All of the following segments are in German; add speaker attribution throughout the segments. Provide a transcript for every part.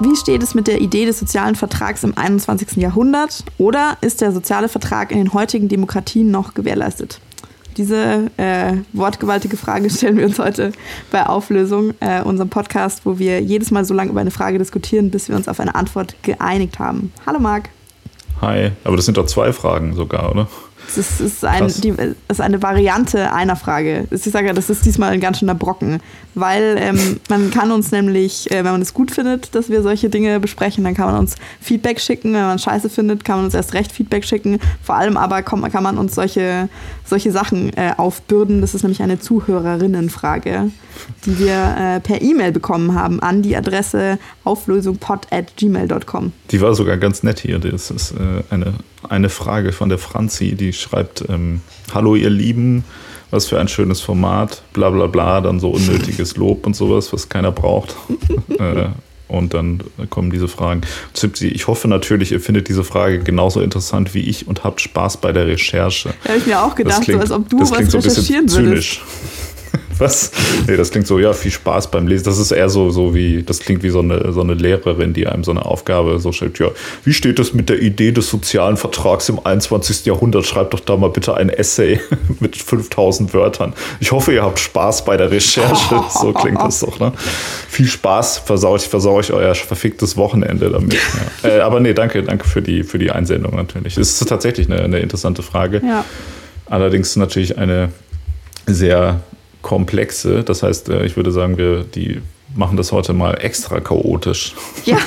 Speaker 1: Wie steht es mit der Idee des sozialen Vertrags im 21. Jahrhundert? Oder ist der soziale Vertrag in den heutigen Demokratien noch gewährleistet? Diese äh, wortgewaltige Frage stellen wir uns heute bei Auflösung, äh, unserem Podcast, wo wir jedes Mal so lange über eine Frage diskutieren, bis wir uns auf eine Antwort geeinigt haben. Hallo Marc.
Speaker 2: Hi, aber das sind doch zwei Fragen sogar, oder?
Speaker 1: Das ist, ein, die, ist eine Variante einer Frage. Ich sage ja, das ist diesmal ein ganz schöner Brocken, weil ähm, man kann uns nämlich, äh, wenn man es gut findet, dass wir solche Dinge besprechen, dann kann man uns Feedback schicken. Wenn man scheiße findet, kann man uns erst recht Feedback schicken. Vor allem aber kann, kann man uns solche, solche Sachen äh, aufbürden. Das ist nämlich eine Zuhörerinnenfrage, die wir äh, per E-Mail bekommen haben an die Adresse auflösungpod.gmail.com.
Speaker 2: Die war sogar ganz nett hier. Das ist äh, eine eine Frage von der Franzi, die schreibt, ähm, Hallo ihr Lieben, was für ein schönes Format, bla bla bla, dann so unnötiges Lob und sowas, was keiner braucht. äh, und dann kommen diese Fragen. Zipsi, ich hoffe natürlich, ihr findet diese Frage genauso interessant wie ich und habt Spaß bei der Recherche.
Speaker 1: Da habe ich mir auch gedacht, klingt, so, als ob du was so recherchieren würdest.
Speaker 2: Was? Nee, das klingt so, ja, viel Spaß beim Lesen. Das ist eher so, so wie, das klingt wie so eine, so eine Lehrerin, die einem so eine Aufgabe so stellt, ja, wie steht es mit der Idee des sozialen Vertrags im 21. Jahrhundert? Schreibt doch da mal bitte ein Essay mit 5000 Wörtern. Ich hoffe, ihr habt Spaß bei der Recherche. So klingt das doch, ne? Viel Spaß, versau ich, versau ich euer verficktes Wochenende damit. Ja. Äh, aber nee, danke, danke für die, für die Einsendung natürlich. Es ist tatsächlich eine, eine interessante Frage. Ja. Allerdings natürlich eine sehr komplexe. Das heißt, äh, ich würde sagen, wir die machen das heute mal extra chaotisch.
Speaker 1: Ja,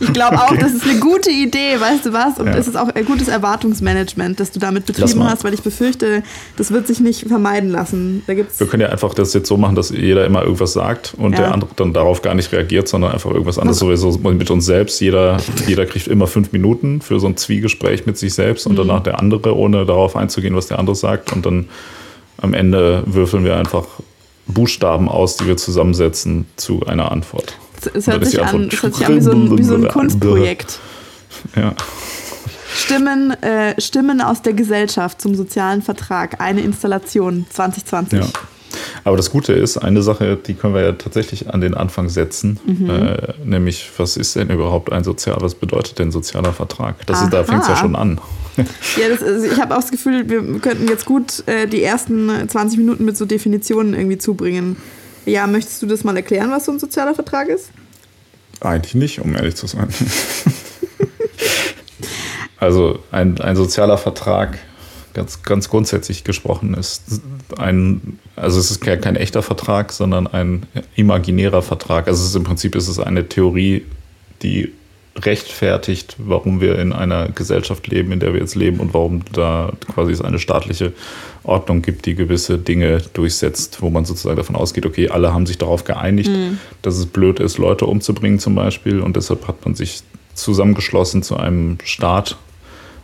Speaker 1: ich glaube auch, okay. das ist eine gute Idee, weißt du was? Und ja. es ist auch ein gutes Erwartungsmanagement, das du damit betrieben hast, weil ich befürchte, das wird sich nicht vermeiden lassen. Da gibt's
Speaker 2: Wir können ja einfach das jetzt so machen, dass jeder immer irgendwas sagt und ja. der andere dann darauf gar nicht reagiert, sondern einfach irgendwas anderes sowieso mit uns selbst. Jeder, jeder kriegt immer fünf Minuten für so ein Zwiegespräch mit sich selbst und mhm. danach der andere, ohne darauf einzugehen, was der andere sagt. Und dann am Ende würfeln wir einfach Buchstaben aus, die wir zusammensetzen zu einer Antwort.
Speaker 1: Es hört, sich an, es hört sich an wie so ein, wie so ein Kunstprojekt.
Speaker 2: Ja.
Speaker 1: Stimmen, äh, Stimmen aus der Gesellschaft zum sozialen Vertrag, eine Installation 2020. Ja.
Speaker 2: Aber das Gute ist, eine Sache, die können wir ja tatsächlich an den Anfang setzen, mhm. äh, nämlich was ist denn überhaupt ein sozial, was bedeutet denn sozialer Vertrag? Das ist, da fängt es ja schon an.
Speaker 1: Ja, das, also ich habe auch das Gefühl, wir könnten jetzt gut äh, die ersten 20 Minuten mit so Definitionen irgendwie zubringen. Ja, möchtest du das mal erklären, was so ein sozialer Vertrag ist?
Speaker 2: Eigentlich nicht, um ehrlich zu sein. also ein, ein sozialer Vertrag ganz, ganz grundsätzlich gesprochen ist ein, also es ist kein echter Vertrag, sondern ein imaginärer Vertrag. Also ist, im Prinzip ist es eine Theorie, die rechtfertigt, warum wir in einer Gesellschaft leben, in der wir jetzt leben und warum da quasi es eine staatliche Ordnung gibt, die gewisse Dinge durchsetzt, wo man sozusagen davon ausgeht, okay, alle haben sich darauf geeinigt, mhm. dass es blöd ist, Leute umzubringen zum Beispiel und deshalb hat man sich zusammengeschlossen zu einem Staat,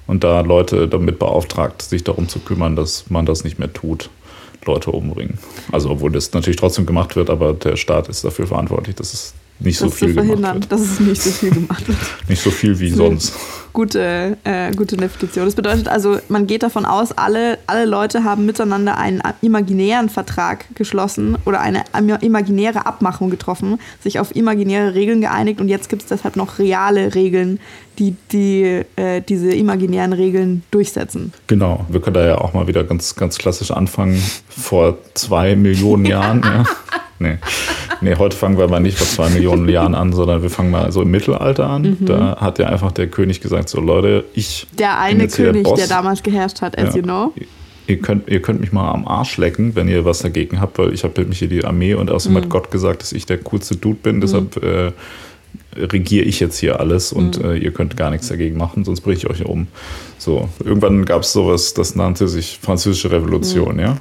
Speaker 2: und da Leute damit beauftragt, sich darum zu kümmern, dass man das nicht mehr tut, Leute umbringen. Also obwohl das natürlich trotzdem gemacht wird, aber der Staat ist dafür verantwortlich, dass es nicht so viel gemacht wird.
Speaker 1: Dass es nicht so viel gemacht wird.
Speaker 2: nicht so viel wie sonst.
Speaker 1: Gute, äh, gute Definition. Das bedeutet also, man geht davon aus, alle, alle Leute haben miteinander einen imaginären Vertrag geschlossen oder eine imaginäre Abmachung getroffen, sich auf imaginäre Regeln geeinigt und jetzt gibt es deshalb noch reale Regeln, die, die äh, diese imaginären Regeln durchsetzen.
Speaker 2: Genau, wir können da ja auch mal wieder ganz, ganz klassisch anfangen, vor zwei Millionen Jahren. ja. Nee. nee, heute fangen wir mal nicht vor zwei Millionen Jahren an, sondern wir fangen mal so im Mittelalter an. Mhm. Da hat ja einfach der König gesagt: So, Leute, ich.
Speaker 1: Der eine König, der, der, damals geherrscht hat, as ja. you know.
Speaker 2: Ihr könnt, ihr könnt mich mal am Arsch lecken, wenn ihr was dagegen habt, weil ich habe mich hier die Armee und außerdem mhm. hat Gott gesagt, dass ich der coolste Dude bin. Deshalb mhm. äh, regiere ich jetzt hier alles und mhm. äh, ihr könnt gar nichts dagegen machen, sonst bringe ich euch um. So, irgendwann gab es sowas, das nannte sich Französische Revolution, mhm. ja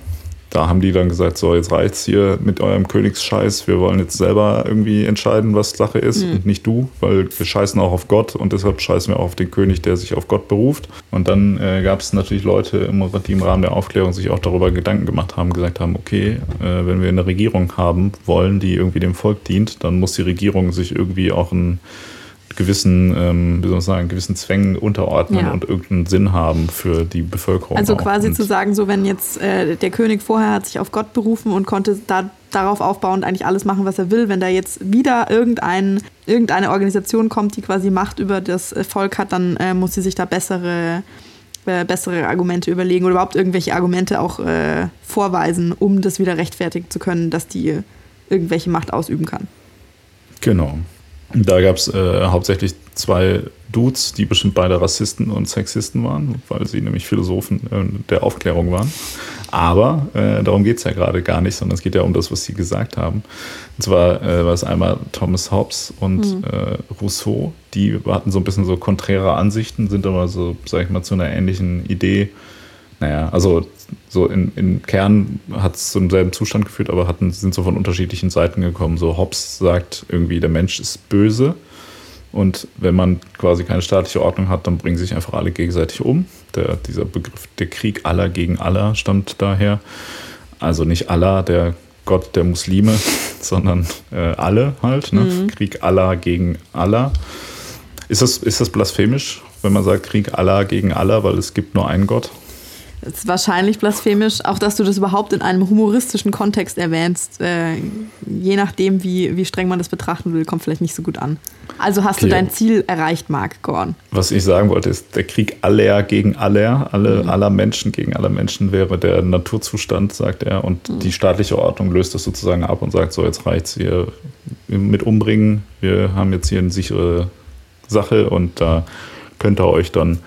Speaker 2: da haben die dann gesagt, so jetzt reicht's hier mit eurem Königsscheiß, wir wollen jetzt selber irgendwie entscheiden, was Sache ist mhm. und nicht du, weil wir scheißen auch auf Gott und deshalb scheißen wir auch auf den König, der sich auf Gott beruft. Und dann äh, gab es natürlich Leute, die im Rahmen der Aufklärung sich auch darüber Gedanken gemacht haben, gesagt haben, okay, äh, wenn wir eine Regierung haben wollen, die irgendwie dem Volk dient, dann muss die Regierung sich irgendwie auch ein gewissen, ähm, wie soll man sagen, gewissen Zwängen unterordnen ja. und irgendeinen Sinn haben für die Bevölkerung.
Speaker 1: Also quasi zu sagen, so wenn jetzt äh, der König vorher hat sich auf Gott berufen und konnte da darauf aufbauend eigentlich alles machen, was er will. Wenn da jetzt wieder irgendein, irgendeine Organisation kommt, die quasi Macht über das Volk hat, dann äh, muss sie sich da bessere, äh, bessere Argumente überlegen oder überhaupt irgendwelche Argumente auch äh, vorweisen, um das wieder rechtfertigen zu können, dass die irgendwelche Macht ausüben kann.
Speaker 2: Genau. Da gab es äh, hauptsächlich zwei Dudes, die bestimmt beide Rassisten und Sexisten waren, weil sie nämlich Philosophen äh, der Aufklärung waren. Aber äh, darum geht es ja gerade gar nicht, sondern es geht ja um das, was sie gesagt haben. Und zwar äh, war es einmal Thomas Hobbes und mhm. Rousseau, die hatten so ein bisschen so konträre Ansichten, sind aber so, sag ich mal, zu einer ähnlichen Idee. Naja, also so in, im Kern hat es zu demselben Zustand geführt, aber hatten, sind so von unterschiedlichen Seiten gekommen. So Hobbes sagt irgendwie, der Mensch ist böse und wenn man quasi keine staatliche Ordnung hat, dann bringen sich einfach alle gegenseitig um. Der, dieser Begriff, der Krieg aller gegen aller, stammt daher. Also nicht Allah, der Gott der Muslime, sondern äh, alle halt. Ne? Mhm. Krieg aller gegen Allah. Ist das, ist das blasphemisch, wenn man sagt Krieg aller gegen Allah, weil es gibt nur einen Gott?
Speaker 1: Das ist wahrscheinlich blasphemisch, auch dass du das überhaupt in einem humoristischen Kontext erwähnst. Äh, je nachdem, wie, wie streng man das betrachten will, kommt vielleicht nicht so gut an. Also hast okay. du dein Ziel erreicht, Marc Gorn.
Speaker 2: Was ich sagen wollte, ist, der Krieg aller gegen aller, alle, mhm. aller Menschen gegen aller Menschen wäre der Naturzustand, sagt er. Und mhm. die staatliche Ordnung löst das sozusagen ab und sagt, so jetzt reicht es hier mit umbringen. Wir haben jetzt hier eine sichere Sache und da könnt ihr euch dann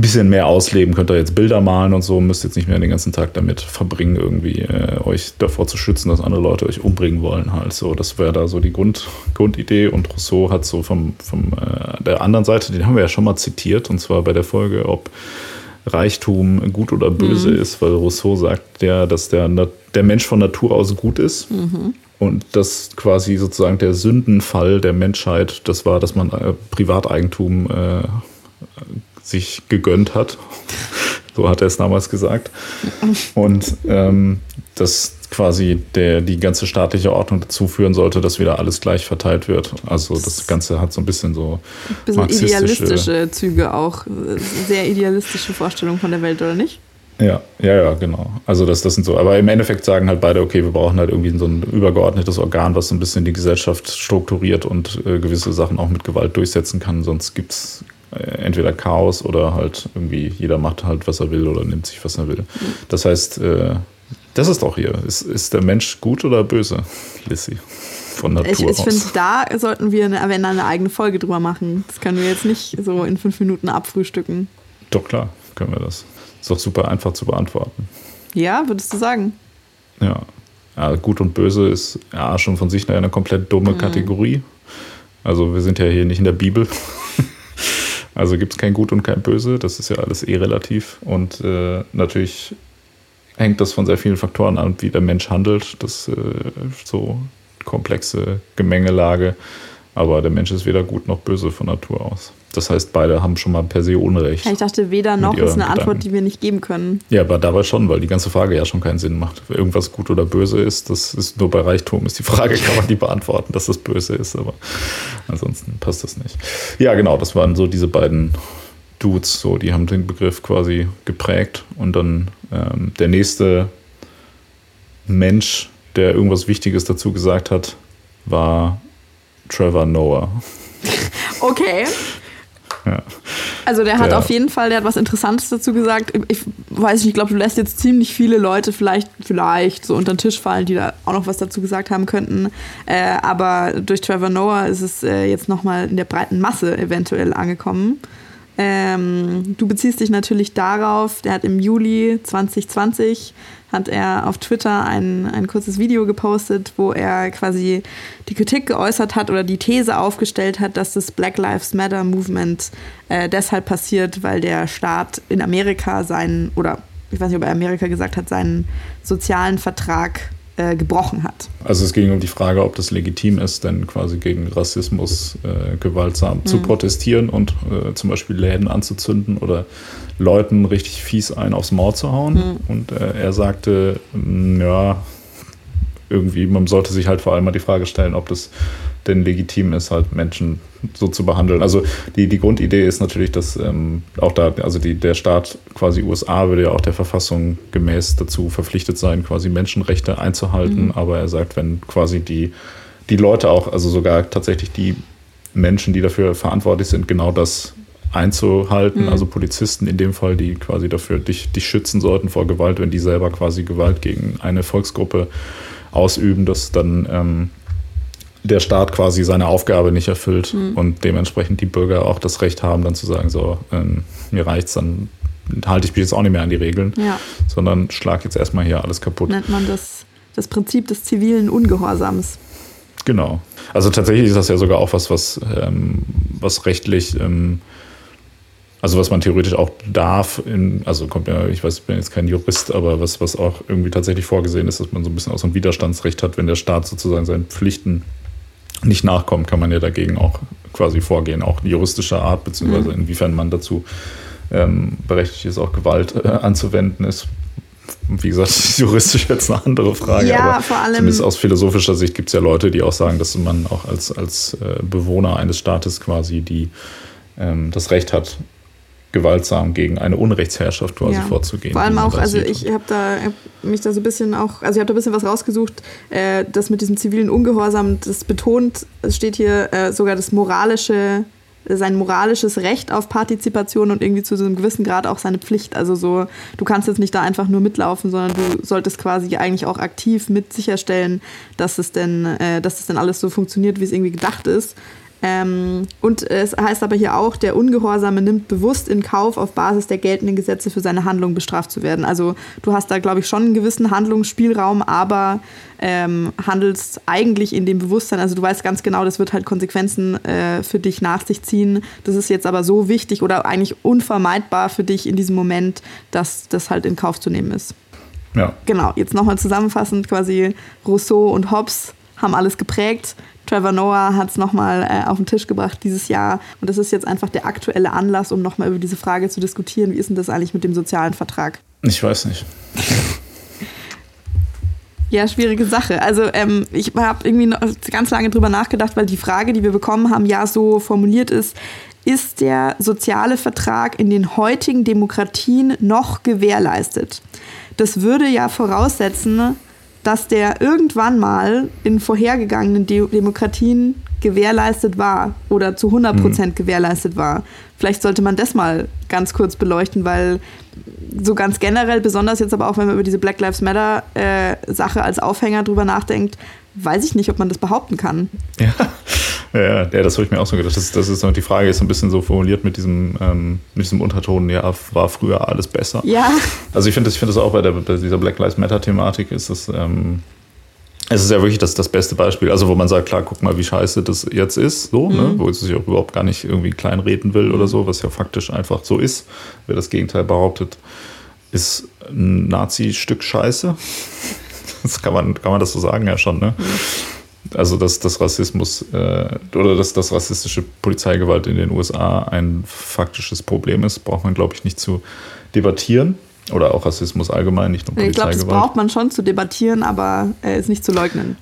Speaker 2: bisschen mehr ausleben, könnt ihr jetzt Bilder malen und so, müsst jetzt nicht mehr den ganzen Tag damit verbringen, irgendwie äh, euch davor zu schützen, dass andere Leute euch umbringen wollen halt. So, das wäre da so die Grund, Grundidee und Rousseau hat so vom, vom äh, der anderen Seite, den haben wir ja schon mal zitiert und zwar bei der Folge, ob Reichtum gut oder böse mhm. ist, weil Rousseau sagt ja, dass der, der Mensch von Natur aus gut ist. Mhm. Und dass quasi sozusagen der Sündenfall der Menschheit, das war, dass man äh, Privateigentum äh, sich gegönnt hat. so hat er es damals gesagt. Und ähm, dass quasi der, die ganze staatliche Ordnung dazu führen sollte, dass wieder alles gleich verteilt wird. Also das Ganze hat so ein bisschen so
Speaker 1: ein bisschen idealistische Züge auch. Sehr idealistische Vorstellungen von der Welt, oder nicht?
Speaker 2: Ja, ja, ja, genau. Also das, das sind so, aber im Endeffekt sagen halt beide, okay, wir brauchen halt irgendwie so ein übergeordnetes Organ, was so ein bisschen die Gesellschaft strukturiert und äh, gewisse Sachen auch mit Gewalt durchsetzen kann, sonst gibt es entweder Chaos oder halt irgendwie jeder macht halt, was er will oder nimmt sich, was er will. Das heißt, äh, das ist doch hier. Ist, ist der Mensch gut oder böse, Lissy? Von Natur
Speaker 1: ich, ich finde, da sollten wir eine, eine eigene Folge drüber machen. Das können wir jetzt nicht so in fünf Minuten abfrühstücken.
Speaker 2: Doch, klar, können wir das. Ist doch super einfach zu beantworten.
Speaker 1: Ja, würdest du sagen?
Speaker 2: Ja. ja gut und böse ist ja schon von sich eine komplett dumme mhm. Kategorie. Also wir sind ja hier nicht in der Bibel. Also gibt es kein Gut und kein Böse, das ist ja alles eh relativ. Und äh, natürlich hängt das von sehr vielen Faktoren an, wie der Mensch handelt. Das äh, so komplexe Gemengelage. Aber der Mensch ist weder gut noch böse von Natur aus. Das heißt, beide haben schon mal per se Unrecht.
Speaker 1: Ich dachte, weder noch ist eine Gedanken. Antwort, die wir nicht geben können.
Speaker 2: Ja, aber dabei schon, weil die ganze Frage ja schon keinen Sinn macht. Irgendwas gut oder böse ist, das ist nur bei Reichtum, ist die Frage, kann man die beantworten, dass das böse ist, aber ansonsten passt das nicht. Ja, genau, das waren so diese beiden Dudes, so, die haben den Begriff quasi geprägt und dann ähm, der nächste Mensch, der irgendwas Wichtiges dazu gesagt hat, war Trevor Noah.
Speaker 1: Okay. Ja. Also der hat der, auf jeden Fall, der hat was Interessantes dazu gesagt. Ich weiß nicht, ich glaube, du lässt jetzt ziemlich viele Leute vielleicht, vielleicht so unter den Tisch fallen, die da auch noch was dazu gesagt haben könnten. Äh, aber durch Trevor Noah ist es äh, jetzt nochmal in der breiten Masse eventuell angekommen. Ähm, du beziehst dich natürlich darauf, der hat im Juli 2020 hat er auf Twitter ein, ein kurzes Video gepostet, wo er quasi die Kritik geäußert hat oder die These aufgestellt hat, dass das Black Lives Matter Movement äh, deshalb passiert, weil der Staat in Amerika seinen, oder ich weiß nicht, ob er Amerika gesagt hat, seinen sozialen Vertrag äh, gebrochen hat.
Speaker 2: Also es ging um die Frage, ob das legitim ist, denn quasi gegen Rassismus äh, gewaltsam mhm. zu protestieren und äh, zum Beispiel Läden anzuzünden oder Leuten richtig fies ein aufs Maul zu hauen. Mhm. Und äh, er sagte, mm, ja, irgendwie, man sollte sich halt vor allem mal die Frage stellen, ob das denn legitim ist, halt Menschen so zu behandeln. Also die, die Grundidee ist natürlich, dass ähm, auch da, also die, der Staat quasi USA würde ja auch der Verfassung gemäß dazu verpflichtet sein, quasi Menschenrechte einzuhalten. Mhm. Aber er sagt, wenn quasi die, die Leute auch, also sogar tatsächlich die Menschen, die dafür verantwortlich sind, genau das einzuhalten, mhm. also Polizisten in dem Fall, die quasi dafür dich, dich schützen sollten vor Gewalt, wenn die selber quasi Gewalt gegen eine Volksgruppe ausüben, dass dann ähm, der Staat quasi seine Aufgabe nicht erfüllt mhm. und dementsprechend die Bürger auch das Recht haben, dann zu sagen, so, ähm, mir reicht's, dann halte ich mich jetzt auch nicht mehr an die Regeln, ja. sondern schlag jetzt erstmal hier alles kaputt.
Speaker 1: Nennt man das das Prinzip des zivilen Ungehorsams.
Speaker 2: Genau. Also tatsächlich ist das ja sogar auch was, was, ähm, was rechtlich, ähm, also was man theoretisch auch darf, in, also kommt ja, ich weiß, ich bin jetzt kein Jurist, aber was, was auch irgendwie tatsächlich vorgesehen ist, dass man so ein bisschen auch so ein Widerstandsrecht hat, wenn der Staat sozusagen seinen Pflichten nicht nachkommt, kann man ja dagegen auch quasi vorgehen, auch juristischer Art, beziehungsweise mhm. inwiefern man dazu ähm, berechtigt ist, auch Gewalt äh, anzuwenden, ist, wie gesagt, juristisch jetzt eine andere Frage.
Speaker 1: Ja, aber vor allem.
Speaker 2: Zumindest aus philosophischer Sicht gibt es ja Leute, die auch sagen, dass man auch als, als äh, Bewohner eines Staates quasi die, ähm, das Recht hat, gewaltsam gegen eine Unrechtsherrschaft quasi ja. vorzugehen.
Speaker 1: Vor allem auch, also ich habe da mich da so ein bisschen auch, also ich habe da ein bisschen was rausgesucht, äh, das mit diesem zivilen Ungehorsam, das betont, es steht hier äh, sogar das moralische, sein moralisches Recht auf Partizipation und irgendwie zu so einem gewissen Grad auch seine Pflicht. Also so, du kannst jetzt nicht da einfach nur mitlaufen, sondern du solltest quasi eigentlich auch aktiv mit sicherstellen, dass es denn, äh, dass es denn alles so funktioniert, wie es irgendwie gedacht ist. Ähm, und es heißt aber hier auch, der Ungehorsame nimmt bewusst in Kauf, auf Basis der geltenden Gesetze für seine Handlung bestraft zu werden. Also du hast da, glaube ich, schon einen gewissen Handlungsspielraum, aber ähm, handelst eigentlich in dem Bewusstsein, also du weißt ganz genau, das wird halt Konsequenzen äh, für dich nach sich ziehen. Das ist jetzt aber so wichtig oder eigentlich unvermeidbar für dich in diesem Moment, dass das halt in Kauf zu nehmen ist.
Speaker 2: Ja.
Speaker 1: Genau, jetzt nochmal zusammenfassend quasi Rousseau und Hobbes haben alles geprägt. Trevor Noah hat es nochmal äh, auf den Tisch gebracht dieses Jahr. Und das ist jetzt einfach der aktuelle Anlass, um nochmal über diese Frage zu diskutieren. Wie ist denn das eigentlich mit dem sozialen Vertrag?
Speaker 2: Ich weiß nicht.
Speaker 1: Ja, schwierige Sache. Also ähm, ich habe irgendwie ganz lange drüber nachgedacht, weil die Frage, die wir bekommen haben, ja so formuliert ist, ist der soziale Vertrag in den heutigen Demokratien noch gewährleistet? Das würde ja voraussetzen, dass der irgendwann mal in vorhergegangenen De Demokratien gewährleistet war oder zu 100 Prozent mhm. gewährleistet war. Vielleicht sollte man das mal ganz kurz beleuchten, weil so ganz generell, besonders jetzt aber auch, wenn man über diese Black Lives Matter äh, Sache als Aufhänger drüber nachdenkt, weiß ich nicht, ob man das behaupten kann.
Speaker 2: Ja, ja, ja das habe ich mir auch so gedacht. Das, das ist die Frage ist so ein bisschen so formuliert mit diesem, ähm, mit diesem Unterton, ja, war früher alles besser.
Speaker 1: Ja.
Speaker 2: Also ich finde das, find das auch bei, der, bei dieser Black Lives Matter-Thematik ist das, ähm, es ist ja wirklich das, das beste Beispiel, also wo man sagt, klar, guck mal, wie scheiße das jetzt ist, so, ne? mhm. ne? wo es sich auch überhaupt gar nicht irgendwie kleinreden will oder so, was ja faktisch einfach so ist. Wer das Gegenteil behauptet, ist ein Nazi-Stück Scheiße. Das kann man, kann man das so sagen, ja schon, ne? Also, dass das Rassismus äh, oder dass das rassistische Polizeigewalt in den USA ein faktisches Problem ist, braucht man, glaube ich, nicht zu debattieren. Oder auch Rassismus allgemein, nicht nur Polizeigewalt.
Speaker 1: Ich glaube, das braucht man schon zu debattieren, aber äh, ist nicht zu leugnen.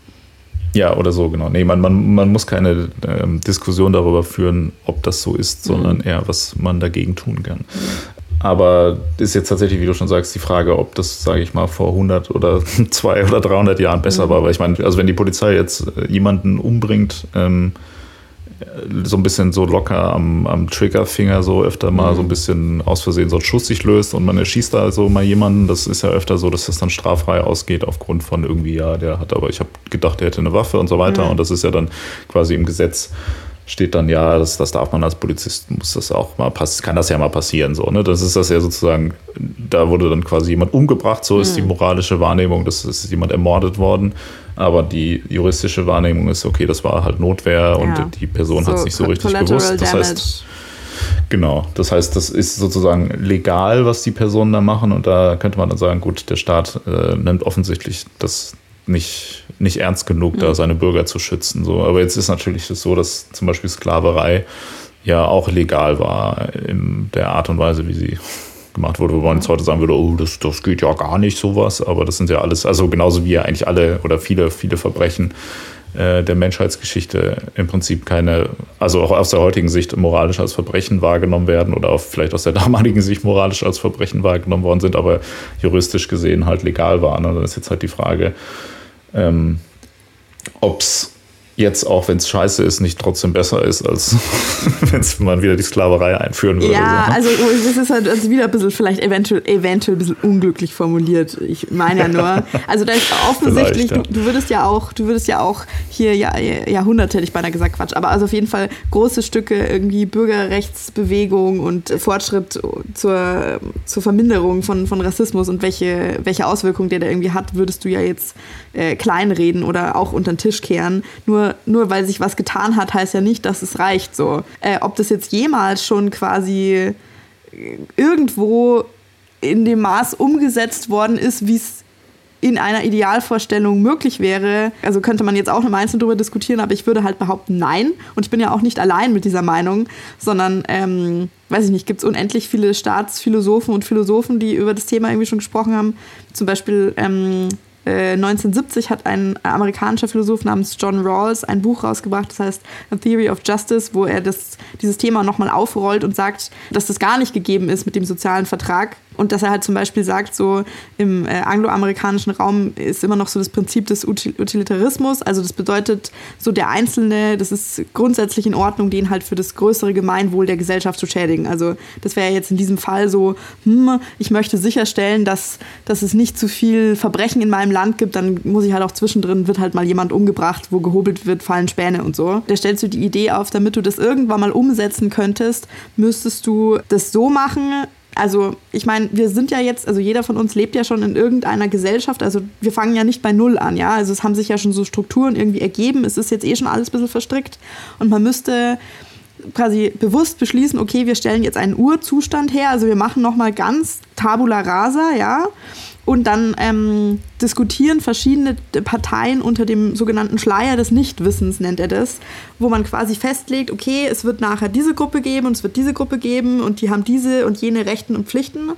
Speaker 2: Ja, oder so, genau. Nee, man, man, man muss keine ähm, Diskussion darüber führen, ob das so ist, sondern mhm. eher, was man dagegen tun kann. Aber ist jetzt tatsächlich, wie du schon sagst, die Frage, ob das, sage ich mal, vor 100 oder 200 oder 300 Jahren besser mhm. war. Weil ich meine, also wenn die Polizei jetzt äh, jemanden umbringt, ähm, so ein bisschen so locker am, am Triggerfinger so öfter mal mhm. so ein bisschen aus Versehen so ein Schuss sich löst und man erschießt da so mal jemanden. Das ist ja öfter so, dass das dann straffrei ausgeht aufgrund von irgendwie, ja, der hat aber, ich habe gedacht, der hätte eine Waffe und so weiter. Mhm. Und das ist ja dann quasi im Gesetz steht dann ja, das, das darf man als Polizist, muss das auch mal passieren, kann das ja mal passieren. So, ne? Das ist das ja sozusagen, da wurde dann quasi jemand umgebracht, so ist mhm. die moralische Wahrnehmung, das ist jemand ermordet worden. Aber die juristische Wahrnehmung ist, okay, das war halt Notwehr und ja. die Person so, hat es nicht so richtig bewusst. Das damage. heißt, Genau, das heißt, das ist sozusagen legal, was die Personen da machen und da könnte man dann sagen, gut, der Staat äh, nimmt offensichtlich das nicht, nicht ernst genug, da seine Bürger zu schützen. So. Aber jetzt ist natürlich so, dass zum Beispiel Sklaverei ja auch legal war in der Art und Weise, wie sie gemacht wurde, wo man jetzt heute sagen würde, oh, das, das geht ja gar nicht sowas, aber das sind ja alles, also genauso wie ja eigentlich alle oder viele, viele Verbrechen äh, der Menschheitsgeschichte im Prinzip keine, also auch aus der heutigen Sicht moralisch als Verbrechen wahrgenommen werden oder auch vielleicht aus der damaligen Sicht moralisch als Verbrechen wahrgenommen worden sind, aber juristisch gesehen halt legal waren. Und dann ist jetzt halt die Frage, ähm, ob es jetzt, auch wenn es scheiße ist, nicht trotzdem besser ist, als wenn man wieder die Sklaverei einführen würde.
Speaker 1: Ja, so. Ne? also das ist halt also wieder ein bisschen vielleicht eventuell, eventuell ein bisschen unglücklich formuliert. Ich meine ja nur, also da ist offensichtlich, ja. du, du, würdest ja auch, du würdest ja auch hier ja, Jahrhunderte, hätte ich beinahe gesagt, Quatsch, aber also auf jeden Fall große Stücke irgendwie Bürgerrechtsbewegung und Fortschritt zur, zur Verminderung von, von Rassismus und welche, welche Auswirkungen der da irgendwie hat, würdest du ja jetzt äh, kleinreden oder auch unter den Tisch kehren. Nur nur, weil sich was getan hat, heißt ja nicht, dass es reicht so. Äh, ob das jetzt jemals schon quasi irgendwo in dem Maß umgesetzt worden ist, wie es in einer Idealvorstellung möglich wäre, also könnte man jetzt auch im Einzelnen darüber diskutieren, aber ich würde halt behaupten, nein. Und ich bin ja auch nicht allein mit dieser Meinung, sondern, ähm, weiß ich nicht, gibt es unendlich viele Staatsphilosophen und Philosophen, die über das Thema irgendwie schon gesprochen haben. Zum Beispiel ähm, 1970 äh, hat ein amerikanischer Philosoph namens John Rawls ein Buch rausgebracht, das heißt A Theory of Justice, wo er das, dieses Thema nochmal aufrollt und sagt, dass das gar nicht gegeben ist mit dem sozialen Vertrag, und dass er halt zum Beispiel sagt, so im äh, angloamerikanischen Raum ist immer noch so das Prinzip des Utilitarismus. Also das bedeutet, so der Einzelne, das ist grundsätzlich in Ordnung, den halt für das größere Gemeinwohl der Gesellschaft zu schädigen. Also das wäre jetzt in diesem Fall so, hm, ich möchte sicherstellen, dass, dass es nicht zu viel Verbrechen in meinem Land gibt, dann muss ich halt auch zwischendrin, wird halt mal jemand umgebracht, wo gehobelt wird, fallen Späne und so. Da stellst du die Idee auf, damit du das irgendwann mal umsetzen könntest, müsstest du das so machen, also ich meine, wir sind ja jetzt, also jeder von uns lebt ja schon in irgendeiner Gesellschaft, also wir fangen ja nicht bei Null an, ja, also es haben sich ja schon so Strukturen irgendwie ergeben, es ist jetzt eh schon alles ein bisschen verstrickt. Und man müsste quasi bewusst beschließen, okay, wir stellen jetzt einen Urzustand her, also wir machen nochmal ganz tabula rasa, ja, und dann ähm, diskutieren verschiedene Parteien unter dem sogenannten Schleier des Nichtwissens, nennt er das, wo man quasi festlegt, okay, es wird nachher diese Gruppe geben und es wird diese Gruppe geben und die haben diese und jene Rechten und Pflichten.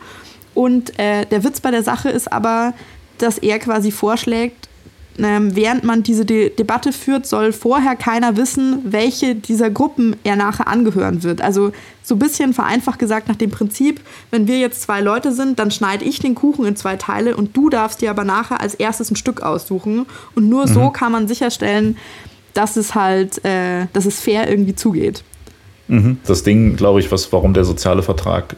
Speaker 1: Und äh, der Witz bei der Sache ist aber, dass er quasi vorschlägt, ähm, während man diese De Debatte führt, soll vorher keiner wissen, welche dieser Gruppen er nachher angehören wird. Also so ein bisschen vereinfacht gesagt nach dem Prinzip, wenn wir jetzt zwei Leute sind, dann schneide ich den Kuchen in zwei Teile und du darfst dir aber nachher als erstes ein Stück aussuchen. Und nur mhm. so kann man sicherstellen, dass es halt, äh, dass es fair irgendwie zugeht.
Speaker 2: Mhm. Das Ding, glaube ich, was, warum der soziale Vertrag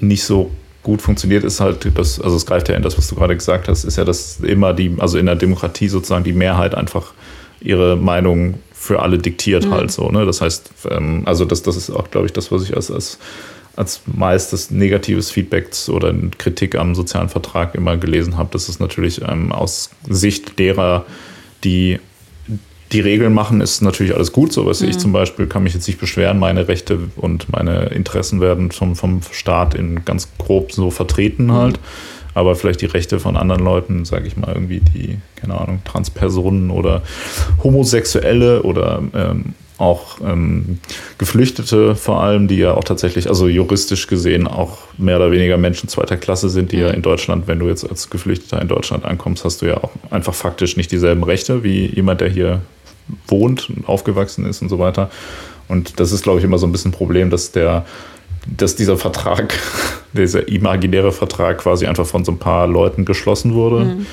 Speaker 2: nicht so gut funktioniert, ist halt, das, also es greift ja in das, was du gerade gesagt hast, ist ja, dass immer die, also in der Demokratie sozusagen die Mehrheit einfach ihre Meinung für alle diktiert mhm. halt so. Ne? Das heißt, ähm, also das, das ist auch, glaube ich, das, was ich als, als, als meistes negatives Feedback oder Kritik am sozialen Vertrag immer gelesen habe. Das ist natürlich ähm, aus Sicht derer, die die Regeln machen, ist natürlich alles gut. So was mhm. ich zum Beispiel kann mich jetzt nicht beschweren. Meine Rechte und meine Interessen werden vom, vom Staat in ganz grob so vertreten halt. Mhm. Aber vielleicht die Rechte von anderen Leuten, sage ich mal, irgendwie die, keine Ahnung, Transpersonen oder Homosexuelle oder ähm, auch ähm, Geflüchtete vor allem, die ja auch tatsächlich, also juristisch gesehen auch mehr oder weniger Menschen zweiter Klasse sind, die ja mhm. in Deutschland, wenn du jetzt als Geflüchteter in Deutschland ankommst, hast du ja auch einfach faktisch nicht dieselben Rechte wie jemand, der hier wohnt und aufgewachsen ist und so weiter. Und das ist, glaube ich, immer so ein bisschen ein Problem, dass der, dass dieser Vertrag, dieser imaginäre Vertrag quasi einfach von so ein paar Leuten geschlossen wurde mhm.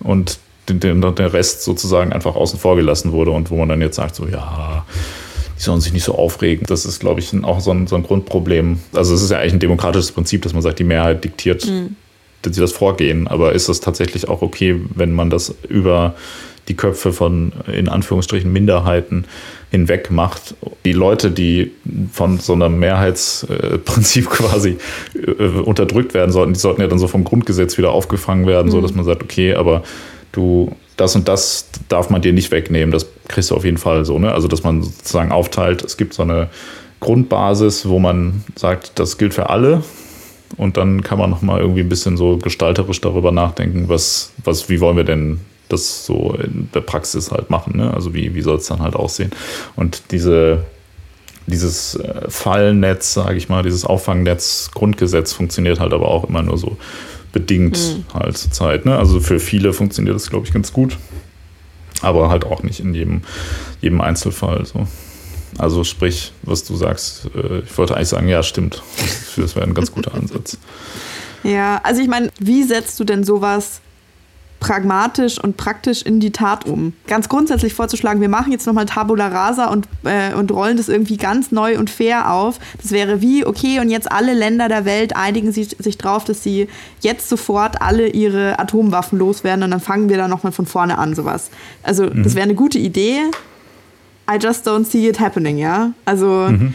Speaker 2: und den, der Rest sozusagen einfach außen vor gelassen wurde und wo man dann jetzt sagt, so ja, die sollen sich nicht so aufregen. Das ist, glaube ich, auch so ein, so ein Grundproblem. Also es ist ja eigentlich ein demokratisches Prinzip, dass man sagt, die Mehrheit diktiert, mhm. dass sie das vorgehen. Aber ist das tatsächlich auch okay, wenn man das über die Köpfe von in Anführungsstrichen Minderheiten hinweg macht. Die Leute, die von so einem Mehrheitsprinzip quasi äh, unterdrückt werden sollten, die sollten ja dann so vom Grundgesetz wieder aufgefangen werden, mhm. so dass man sagt, okay, aber du das und das darf man dir nicht wegnehmen. Das kriegst du auf jeden Fall so, ne? Also dass man sozusagen aufteilt, es gibt so eine Grundbasis, wo man sagt, das gilt für alle. Und dann kann man nochmal irgendwie ein bisschen so gestalterisch darüber nachdenken, was, was, wie wollen wir denn das so in der Praxis halt machen. Ne? Also wie, wie soll es dann halt aussehen? Und diese, dieses äh, Fallnetz, sage ich mal, dieses Auffangnetz, Grundgesetz funktioniert halt aber auch immer nur so bedingt mhm. halt zur Zeit. Ne? Also für viele funktioniert das, glaube ich, ganz gut. Aber halt auch nicht in jedem, jedem Einzelfall. So. Also sprich, was du sagst, äh, ich wollte eigentlich sagen, ja, stimmt. Das wäre ein ganz guter Ansatz.
Speaker 1: Ja, also ich meine, wie setzt du denn sowas pragmatisch und praktisch in die Tat um. Ganz grundsätzlich vorzuschlagen, wir machen jetzt nochmal Tabula Rasa und, äh, und rollen das irgendwie ganz neu und fair auf. Das wäre wie, okay, und jetzt alle Länder der Welt einigen sich, sich drauf, dass sie jetzt sofort alle ihre Atomwaffen loswerden und dann fangen wir da nochmal von vorne an, sowas. Also, mhm. das wäre eine gute Idee. I just don't see it happening, ja. Also, mhm.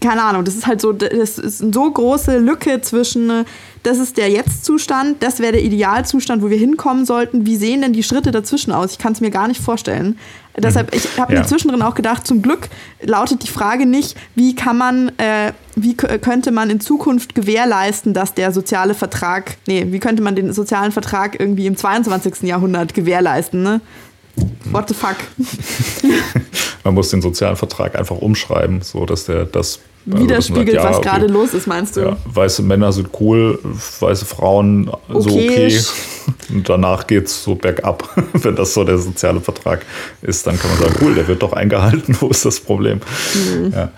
Speaker 1: Keine Ahnung, das ist halt so, das ist eine so große Lücke zwischen das ist der Jetzt-Zustand, das wäre der Idealzustand, wo wir hinkommen sollten. Wie sehen denn die Schritte dazwischen aus? Ich kann es mir gar nicht vorstellen. Mhm. Deshalb, ich habe ja. mir zwischendrin auch gedacht, zum Glück lautet die Frage nicht, wie kann man, äh, wie könnte man in Zukunft gewährleisten, dass der soziale Vertrag, nee, wie könnte man den sozialen Vertrag irgendwie im 22. Jahrhundert gewährleisten, ne? What the fuck?
Speaker 2: man muss den sozialen Vertrag einfach umschreiben, so dass der das
Speaker 1: also, widerspiegelt, sagt, ja, was gerade los ist, meinst du? Ja,
Speaker 2: weiße Männer sind cool, weiße Frauen okay. so okay. Und danach geht es so bergab. Wenn das so der soziale Vertrag ist, dann kann man sagen, cool, der wird doch eingehalten, wo ist das Problem? Mhm. Ja.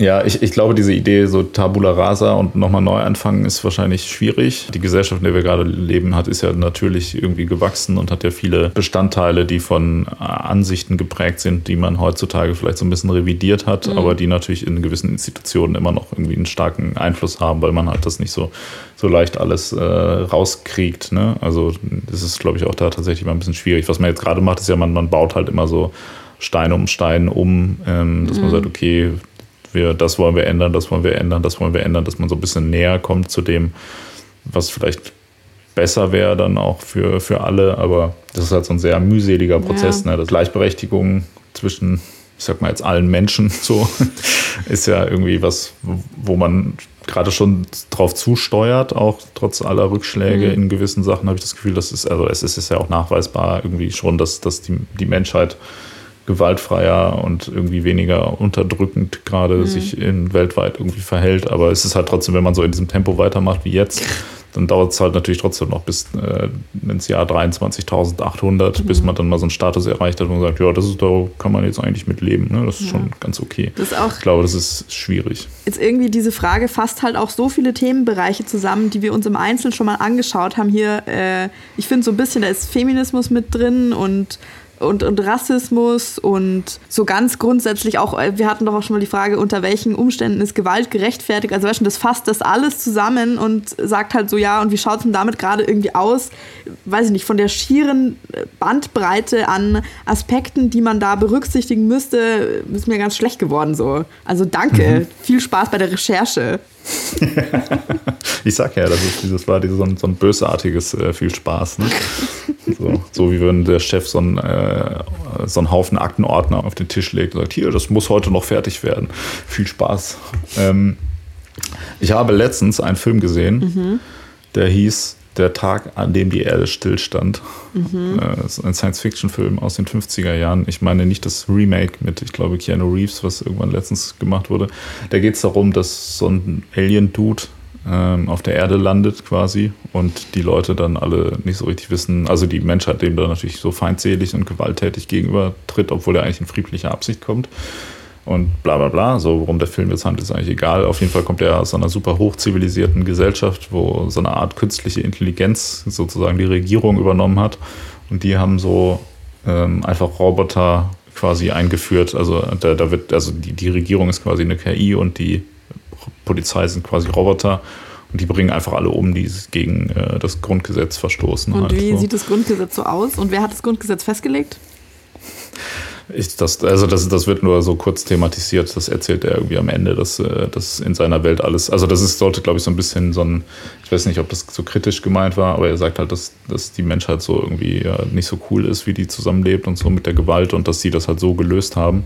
Speaker 2: Ja, ich, ich glaube, diese Idee, so Tabula Rasa und nochmal neu anfangen, ist wahrscheinlich schwierig. Die Gesellschaft, in der wir gerade leben, hat, ist ja natürlich irgendwie gewachsen und hat ja viele Bestandteile, die von Ansichten geprägt sind, die man heutzutage vielleicht so ein bisschen revidiert hat, mhm. aber die natürlich in gewissen Institutionen immer noch irgendwie einen starken Einfluss haben, weil man halt das nicht so, so leicht alles äh, rauskriegt. Ne? Also das ist, glaube ich, auch da tatsächlich mal ein bisschen schwierig. Was man jetzt gerade macht, ist ja, man, man baut halt immer so Stein um Stein um, ähm, dass mhm. man sagt, okay, wir, das wollen wir ändern, das wollen wir ändern, das wollen wir ändern, dass man so ein bisschen näher kommt zu dem, was vielleicht besser wäre dann auch für, für alle. Aber das ist halt so ein sehr mühseliger Prozess. Ja. Ne? Das Gleichberechtigung zwischen, ich sag mal jetzt allen Menschen so, ist ja irgendwie was, wo man gerade schon drauf zusteuert, auch trotz aller Rückschläge mhm. in gewissen Sachen habe ich das Gefühl, das ist, also es ist ja auch nachweisbar irgendwie schon, dass, dass die, die Menschheit gewaltfreier und irgendwie weniger unterdrückend gerade mhm. sich in weltweit irgendwie verhält. Aber es ist halt trotzdem, wenn man so in diesem Tempo weitermacht wie jetzt, dann dauert es halt natürlich trotzdem noch bis äh, ins Jahr 23.800, mhm. bis man dann mal so einen Status erreicht hat und sagt, ja, das ist da kann man jetzt eigentlich mit leben. Ne? Das ist ja. schon ganz okay.
Speaker 1: Das auch
Speaker 2: ich glaube, das ist schwierig.
Speaker 1: Jetzt irgendwie diese Frage fasst halt auch so viele Themenbereiche zusammen, die wir uns im Einzelnen schon mal angeschaut haben. Hier, äh, ich finde so ein bisschen, da ist Feminismus mit drin und und, und Rassismus und so ganz grundsätzlich auch, äh, wir hatten doch auch schon mal die Frage, unter welchen Umständen ist Gewalt gerechtfertigt? Also weißt du, das fasst das alles zusammen und sagt halt so, ja, und wie schaut es denn damit gerade irgendwie aus? Weiß ich nicht, von der schieren Bandbreite an Aspekten, die man da berücksichtigen müsste, ist mir ganz schlecht geworden so. Also danke, mhm. viel Spaß bei der Recherche.
Speaker 2: ich sag ja, das, ist, das war so ein, so ein bösartiges äh, viel Spaß. Ne? So, so, wie wenn der Chef so einen, äh, so einen Haufen Aktenordner auf den Tisch legt und sagt, hier, das muss heute noch fertig werden. Viel Spaß. Ähm, ich habe letztens einen Film gesehen, mhm. der hieß Der Tag, an dem die Erde stillstand. Mhm. Äh, das ist ein Science-Fiction-Film aus den 50er Jahren. Ich meine nicht das Remake mit, ich glaube, Keanu Reeves, was irgendwann letztens gemacht wurde. Da geht es darum, dass so ein Alien-Dude ähm, auf der Erde landet quasi und die Leute dann alle nicht so richtig wissen, also die Menschheit dem da natürlich so feindselig und gewalttätig gegenübertritt, obwohl er eigentlich in friedlicher Absicht kommt und bla bla bla. So, worum der Film jetzt handelt, ist eigentlich egal. Auf jeden Fall kommt er aus einer super hochzivilisierten Gesellschaft, wo so eine Art künstliche Intelligenz sozusagen die Regierung übernommen hat. Und die haben so ähm, einfach Roboter quasi eingeführt. Also da, da wird, also die, die Regierung ist quasi eine KI und die Polizei sind quasi Roboter. Und die bringen einfach alle um, die gegen äh, das Grundgesetz verstoßen.
Speaker 1: Und halt wie so. sieht das Grundgesetz so aus? Und wer hat das Grundgesetz festgelegt?
Speaker 2: Ich, das, also das, das wird nur so kurz thematisiert, das erzählt er irgendwie am Ende, dass äh, das in seiner Welt alles, also das ist, sollte, glaube ich, so ein bisschen so ein, ich weiß nicht, ob das so kritisch gemeint war, aber er sagt halt, dass, dass die Menschheit so irgendwie ja, nicht so cool ist, wie die zusammenlebt und so mit der Gewalt und dass sie das halt so gelöst haben.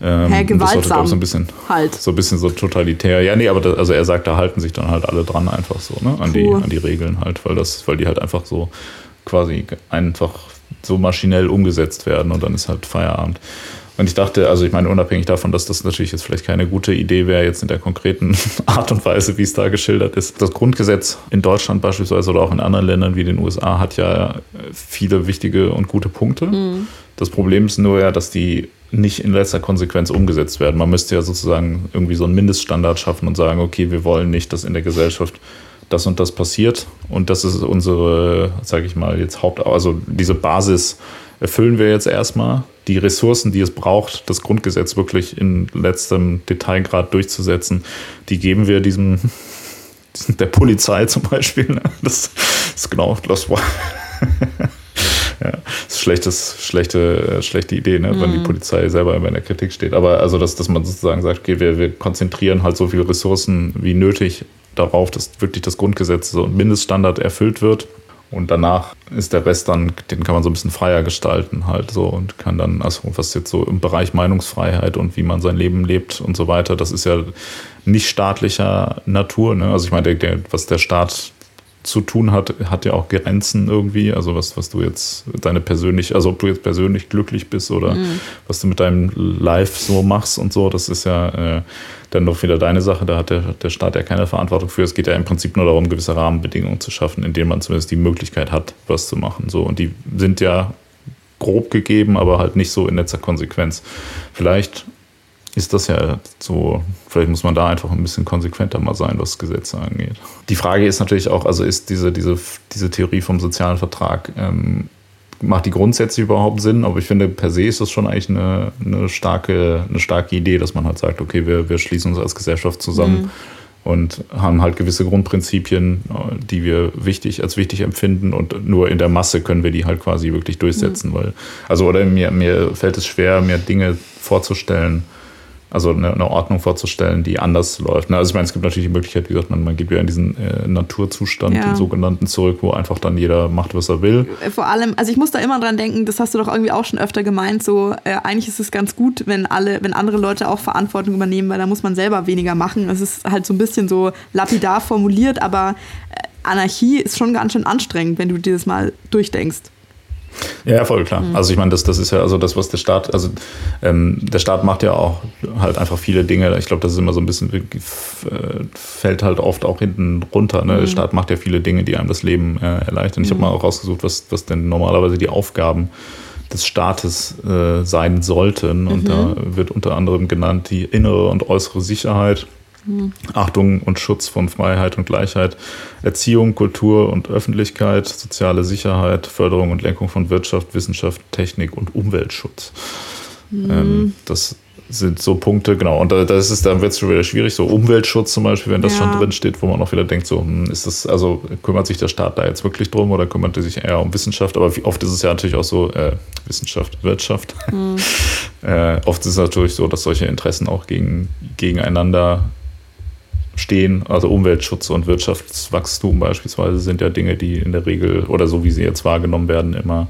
Speaker 1: Ähm, Herr gewaltsam. Das
Speaker 2: so ein bisschen, halt. So ein bisschen so totalitär. Ja, nee, aber das, also er sagt, da halten sich dann halt alle dran einfach so, ne? An, die, an die Regeln halt, weil das, weil die halt einfach so quasi einfach so maschinell umgesetzt werden und dann ist halt Feierabend. Und ich dachte, also ich meine, unabhängig davon, dass das natürlich jetzt vielleicht keine gute Idee wäre, jetzt in der konkreten Art und Weise, wie es da geschildert ist. Das Grundgesetz in Deutschland beispielsweise oder auch in anderen Ländern wie den USA hat ja viele wichtige und gute Punkte. Mhm. Das Problem ist nur ja, dass die nicht in letzter Konsequenz umgesetzt werden. Man müsste ja sozusagen irgendwie so einen Mindeststandard schaffen und sagen, okay, wir wollen nicht, dass in der Gesellschaft das und das passiert. Und das ist unsere, sage ich mal, jetzt Haupt, also diese Basis erfüllen wir jetzt erstmal. Die Ressourcen, die es braucht, das Grundgesetz wirklich in letztem Detailgrad durchzusetzen, die geben wir diesem, der Polizei zum Beispiel. Das ist genau das war. ja, das ist schlechtes, schlechte, schlechte Idee, ne, mhm. wenn die mhm. Polizei selber immer in der Kritik steht. Aber also, dass, dass man sozusagen sagt, okay, wir, wir konzentrieren halt so viele Ressourcen wie nötig darauf, dass wirklich das Grundgesetz so ein Mindeststandard erfüllt wird. Und danach ist der Rest dann, den kann man so ein bisschen freier gestalten halt so und kann dann, also was jetzt so im Bereich Meinungsfreiheit und wie man sein Leben lebt und so weiter, das ist ja nicht staatlicher Natur. Ne? Also ich meine, der, der, was der Staat zu tun hat, hat ja auch Grenzen irgendwie. Also was, was du jetzt deine persönlich, also ob du jetzt persönlich glücklich bist oder mhm. was du mit deinem Life so machst und so, das ist ja äh, dann doch wieder deine Sache. Da hat der, der Staat ja keine Verantwortung für. Es geht ja im Prinzip nur darum, gewisse Rahmenbedingungen zu schaffen, in denen man zumindest die Möglichkeit hat, was zu machen. So und die sind ja grob gegeben, aber halt nicht so in letzter Konsequenz. Vielleicht ist das ja so, vielleicht muss man da einfach ein bisschen konsequenter mal sein, was Gesetze angeht. Die Frage ist natürlich auch, also ist diese, diese, diese Theorie vom sozialen Vertrag, ähm, macht die grundsätzlich überhaupt Sinn? Aber ich finde, per se ist das schon eigentlich eine, eine, starke, eine starke Idee, dass man halt sagt, okay, wir, wir schließen uns als Gesellschaft zusammen. Mhm und haben halt gewisse Grundprinzipien, die wir wichtig als wichtig empfinden und nur in der Masse können wir die halt quasi wirklich durchsetzen, mhm. weil also oder mir mir fällt es schwer, mir Dinge vorzustellen, also eine, eine, Ordnung vorzustellen, die anders läuft. Also ich meine, es gibt natürlich die Möglichkeit, wie gesagt, man, man geht wieder in diesen äh, Naturzustand, ja. den sogenannten, zurück, wo einfach dann jeder macht, was er will.
Speaker 1: Äh, vor allem, also ich muss da immer dran denken, das hast du doch irgendwie auch schon öfter gemeint, so äh, eigentlich ist es ganz gut, wenn alle, wenn andere Leute auch Verantwortung übernehmen, weil da muss man selber weniger machen. Es ist halt so ein bisschen so lapidar formuliert, aber äh, Anarchie ist schon ganz schön anstrengend, wenn du dir das mal durchdenkst.
Speaker 2: Ja, voll klar. Mhm. Also ich meine, das, das ist ja also das, was der Staat, also ähm, der Staat macht ja auch halt einfach viele Dinge. Ich glaube, das ist immer so ein bisschen, äh, fällt halt oft auch hinten runter. Ne? Mhm. Der Staat macht ja viele Dinge, die einem das Leben äh, erleichtern. Ich mhm. habe mal auch rausgesucht, was, was denn normalerweise die Aufgaben des Staates äh, sein sollten. Und mhm. da wird unter anderem genannt die innere und äußere Sicherheit Achtung und Schutz von Freiheit und Gleichheit, Erziehung, Kultur und Öffentlichkeit, soziale Sicherheit, Förderung und Lenkung von Wirtschaft, Wissenschaft, Technik und Umweltschutz. Mhm. Ähm, das sind so Punkte, genau. Und das ist, dann wird es schon wieder schwierig. So Umweltschutz zum Beispiel, wenn das ja. schon drin steht, wo man auch wieder denkt, so, hm, ist das, also kümmert sich der Staat da jetzt wirklich drum oder kümmert er sich eher um Wissenschaft? Aber oft ist es ja natürlich auch so, äh, Wissenschaft, Wirtschaft. Mhm. äh, oft ist es natürlich so, dass solche Interessen auch gegen, gegeneinander stehen. Also Umweltschutz und Wirtschaftswachstum beispielsweise sind ja Dinge, die in der Regel oder so wie sie jetzt wahrgenommen werden, immer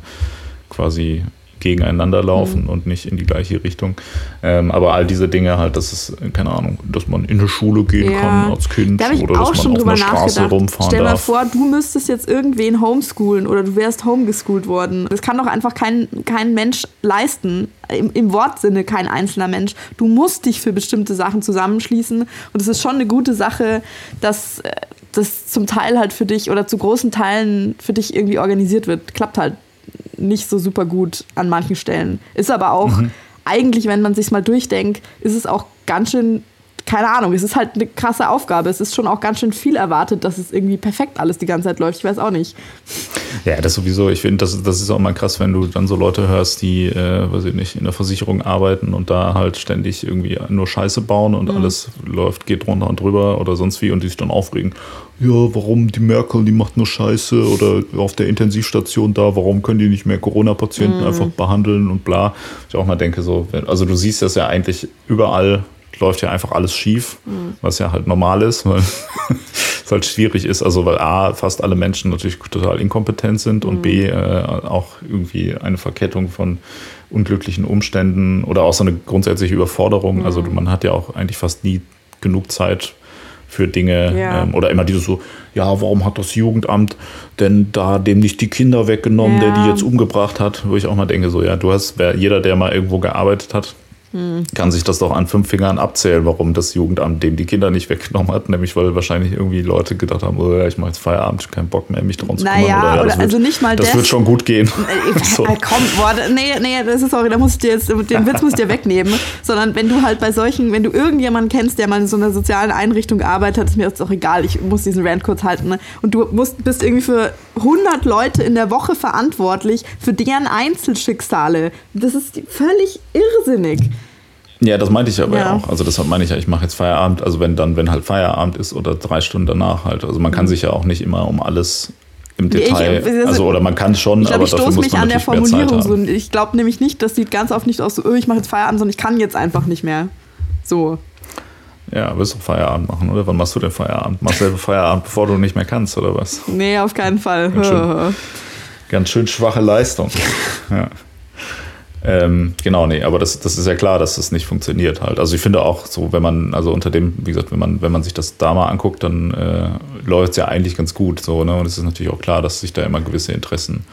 Speaker 2: quasi gegeneinander laufen mhm. und nicht in die gleiche Richtung. Ähm, aber all diese Dinge halt, das ist, keine Ahnung, dass man in eine Schule gehen ja. kann als Kind
Speaker 1: da
Speaker 2: oder
Speaker 1: dass man auf einer Straße rumfahren Stell dir vor, du müsstest jetzt irgendwen homeschoolen oder du wärst homegeschoolt worden. Das kann doch einfach kein, kein Mensch leisten. Im, Im Wortsinne kein einzelner Mensch. Du musst dich für bestimmte Sachen zusammenschließen. Und es ist schon eine gute Sache, dass äh, das zum Teil halt für dich oder zu großen Teilen für dich irgendwie organisiert wird. Klappt halt nicht so super gut an manchen Stellen. Ist aber auch mhm. eigentlich, wenn man sich mal durchdenkt, ist es auch ganz schön keine Ahnung, es ist halt eine krasse Aufgabe. Es ist schon auch ganz schön viel erwartet, dass es irgendwie perfekt alles die ganze Zeit läuft. Ich weiß auch nicht.
Speaker 2: Ja, das sowieso. Ich finde, das, das ist auch mal krass, wenn du dann so Leute hörst, die, äh, weiß ich nicht, in der Versicherung arbeiten und da halt ständig irgendwie nur Scheiße bauen und mhm. alles läuft, geht runter und drüber oder sonst wie und die sich dann aufregen. Ja, warum die Merkel, die macht nur Scheiße oder auf der Intensivstation da, warum können die nicht mehr Corona-Patienten mhm. einfach behandeln und bla. Ich auch mal denke so, also du siehst das ja eigentlich überall läuft ja einfach alles schief, mhm. was ja halt normal ist, weil es halt schwierig ist. Also weil A, fast alle Menschen natürlich total inkompetent sind und mhm. B, äh, auch irgendwie eine Verkettung von unglücklichen Umständen oder auch so eine grundsätzliche Überforderung. Also mhm. Also man hat ja auch eigentlich fast nie genug Zeit, für Dinge. Ja. Ähm, oder immer dieses so, ja, warum hat das Jugendamt denn da dem nicht die Kinder weggenommen, ja. der die jetzt umgebracht hat? Wo ich auch mal denke, so, ja, du hast, jeder, der mal irgendwo gearbeitet hat, hm. kann sich das doch an fünf Fingern abzählen, warum das Jugendamt dem die Kinder nicht weggenommen hat. Nämlich, weil wahrscheinlich irgendwie Leute gedacht haben, oh, ich mache jetzt Feierabend, keinen Bock mehr, mich darum zu
Speaker 1: kümmern. Naja, oder, ja, also nicht mal
Speaker 2: das. Das wird schon gut gehen.
Speaker 1: Äh, so. Komm, boah, nee, nee, das ist sorry, da musst du jetzt, den Witz musst du dir wegnehmen. Sondern wenn du halt bei solchen, wenn du irgendjemanden kennst, der mal in so einer sozialen Einrichtung gearbeitet hat, ist mir jetzt auch egal, ich muss diesen Rant kurz halten. Ne? Und du musst, bist irgendwie für 100 Leute in der Woche verantwortlich für deren Einzelschicksale. Das ist völlig irrsinnig.
Speaker 2: Ja, das meinte ich aber ja. auch. Also deshalb meine ich ja, ich mache jetzt Feierabend, also wenn dann, wenn halt Feierabend ist oder drei Stunden danach halt. Also man kann mhm. sich ja auch nicht immer um alles im Detail, ich, also oder man kann schon,
Speaker 1: ich glaub, aber ich dafür muss mich man an der Formulierung so. Ich glaube nämlich nicht, das sieht ganz oft nicht aus so, oh, ich mache jetzt Feierabend, sondern ich kann jetzt einfach nicht mehr. So.
Speaker 2: Ja, willst du Feierabend machen, oder? Wann machst du denn Feierabend? Machst du Feierabend, bevor du nicht mehr kannst, oder was?
Speaker 1: Nee, auf keinen Fall.
Speaker 2: Ganz schön, ganz schön schwache Leistung. ja. Ähm, genau, nee, aber das, das ist ja klar, dass das nicht funktioniert halt. Also ich finde auch so, wenn man, also unter dem, wie gesagt, wenn man, wenn man sich das da mal anguckt, dann äh, läuft es ja eigentlich ganz gut so, ne? Und es ist natürlich auch klar, dass sich da immer gewisse Interessen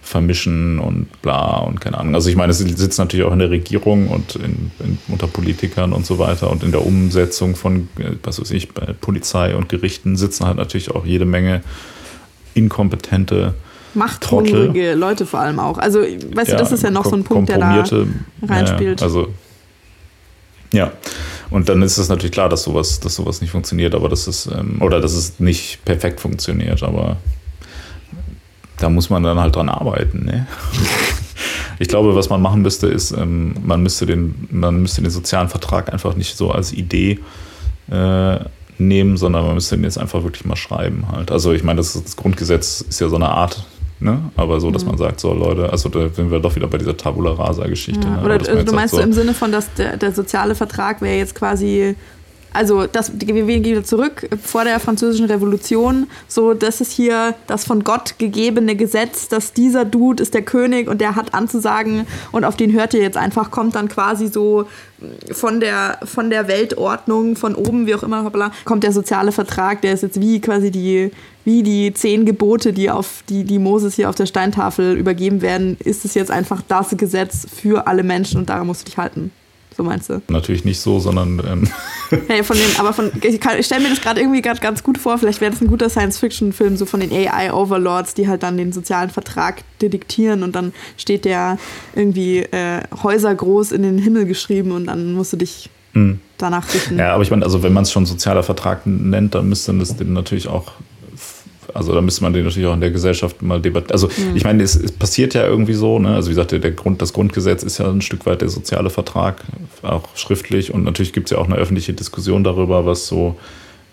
Speaker 2: vermischen und bla und keine Ahnung. Also ich meine, es sitzt natürlich auch in der Regierung und in, in, unter Politikern und so weiter und in der Umsetzung von, äh, was weiß ich, bei Polizei und Gerichten sitzen halt natürlich auch jede Menge inkompetente
Speaker 1: Machthungrige Leute vor allem auch. Also, weißt ja, du, das ist ja noch so ein Punkt, der da reinspielt.
Speaker 2: Ja, also, ja. Und dann ist es natürlich klar, dass sowas, dass sowas nicht funktioniert, aber das ist, ähm, oder dass es nicht perfekt funktioniert, aber da muss man dann halt dran arbeiten. Ne? Ich glaube, was man machen müsste, ist, ähm, man, müsste den, man müsste den sozialen Vertrag einfach nicht so als Idee äh, nehmen, sondern man müsste den jetzt einfach wirklich mal schreiben halt. Also ich meine, das, das Grundgesetz ist ja so eine Art Ne? Aber so, dass mhm. man sagt, so Leute, also da sind wir doch wieder bei dieser Tabula Rasa-Geschichte. Ja,
Speaker 1: ne? Oder also, du meinst so im Sinne von, dass der, der soziale Vertrag wäre jetzt quasi also das, wir gehen wieder zurück vor der französischen Revolution, so das ist hier das von Gott gegebene Gesetz, dass dieser Dude ist der König und der hat anzusagen und auf den hört ihr jetzt einfach, kommt dann quasi so von der, von der Weltordnung, von oben, wie auch immer, kommt der soziale Vertrag, der ist jetzt wie quasi die, wie die zehn Gebote, die auf die, die Moses hier auf der Steintafel übergeben werden, ist es jetzt einfach das Gesetz für alle Menschen und daran musst du dich halten. So meinst du?
Speaker 2: Natürlich nicht so, sondern. Ähm
Speaker 1: hey, von den, aber von, ich, ich stelle mir das gerade irgendwie gerade ganz gut vor. Vielleicht wäre das ein guter Science-Fiction-Film, so von den AI-Overlords, die halt dann den sozialen Vertrag detektieren und dann steht der irgendwie äh, Häuser groß in den Himmel geschrieben und dann musst du dich mhm. danach richten.
Speaker 2: Ja, aber ich meine, also wenn man es schon sozialer Vertrag nennt, dann müsste das natürlich auch also da müsste man den natürlich auch in der Gesellschaft mal debattieren. Also mhm. ich meine, es, es, passiert ja irgendwie so, ne? Also wie gesagt, der, der, Grund, das Grundgesetz ist ja ein Stück weit der soziale Vertrag, auch schriftlich. Und natürlich gibt es ja auch eine öffentliche Diskussion darüber, was so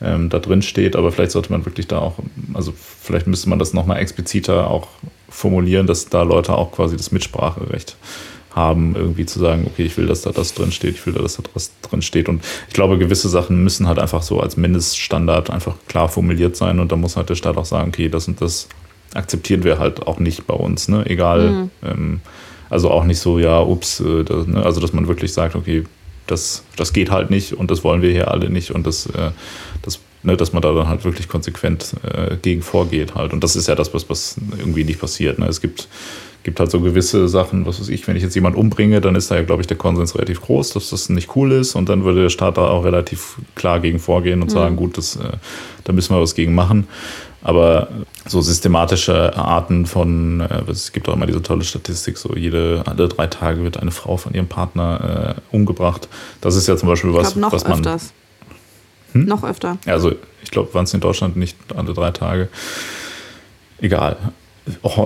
Speaker 2: ähm, da drin steht. Aber vielleicht sollte man wirklich da auch, also vielleicht müsste man das nochmal expliziter auch formulieren, dass da Leute auch quasi das Mitspracherecht haben, irgendwie zu sagen, okay, ich will, dass da das drin steht, ich will, dass da das drin steht. Und ich glaube, gewisse Sachen müssen halt einfach so als Mindeststandard einfach klar formuliert sein und da muss halt der Staat auch sagen, okay, das und das akzeptieren wir halt auch nicht bei uns, ne? Egal. Mhm. Ähm, also auch nicht so, ja, ups, äh, das, ne? also dass man wirklich sagt, okay, das, das geht halt nicht und das wollen wir hier alle nicht und das, äh, das Ne, dass man da dann halt wirklich konsequent äh, gegen vorgeht halt. Und das ist ja das, was, was irgendwie nicht passiert. Ne? Es gibt gibt halt so gewisse Sachen, was weiß ich, wenn ich jetzt jemanden umbringe, dann ist da ja, glaube ich, der Konsens relativ groß, dass das nicht cool ist und dann würde der Staat da auch relativ klar gegen vorgehen und mhm. sagen, gut, das, äh, da müssen wir was gegen machen. Aber so systematische Arten von, äh, es gibt auch immer diese tolle Statistik, so jede, alle drei Tage wird eine Frau von ihrem Partner äh, umgebracht. Das ist ja zum Beispiel was,
Speaker 1: noch
Speaker 2: was man.
Speaker 1: Öfters. Hm? Noch öfter.
Speaker 2: Also ich glaube, waren es in Deutschland nicht alle drei Tage. Egal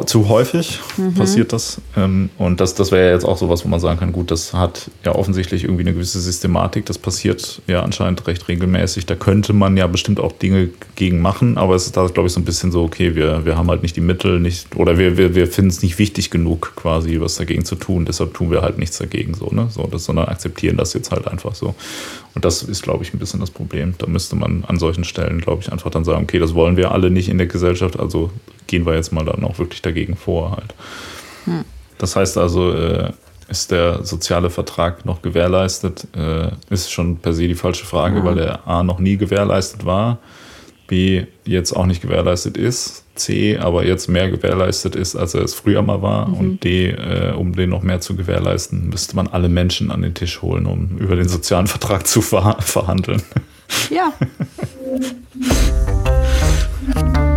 Speaker 2: zu häufig mhm. passiert das. Ähm, und das, das wäre ja jetzt auch sowas, wo man sagen kann, gut, das hat ja offensichtlich irgendwie eine gewisse Systematik. Das passiert ja anscheinend recht regelmäßig. Da könnte man ja bestimmt auch Dinge gegen machen, aber es ist da, glaube ich, so ein bisschen so, okay, wir, wir haben halt nicht die Mittel, nicht, oder wir, wir, wir finden es nicht wichtig genug, quasi was dagegen zu tun. Deshalb tun wir halt nichts dagegen, so, ne? So, das, sondern akzeptieren das jetzt halt einfach so. Und das ist, glaube ich, ein bisschen das Problem. Da müsste man an solchen Stellen, glaube ich, einfach dann sagen, okay, das wollen wir alle nicht in der Gesellschaft, also gehen wir jetzt mal dann auch wirklich dagegen vor halt. Hm. Das heißt also, äh, ist der soziale Vertrag noch gewährleistet? Äh, ist schon per se die falsche Frage, ja. weil er A noch nie gewährleistet war, B jetzt auch nicht gewährleistet ist, C aber jetzt mehr gewährleistet ist, als er es früher mal war mhm. und D, äh, um den noch mehr zu gewährleisten, müsste man alle Menschen an den Tisch holen, um über den sozialen Vertrag zu ver verhandeln.
Speaker 1: Ja.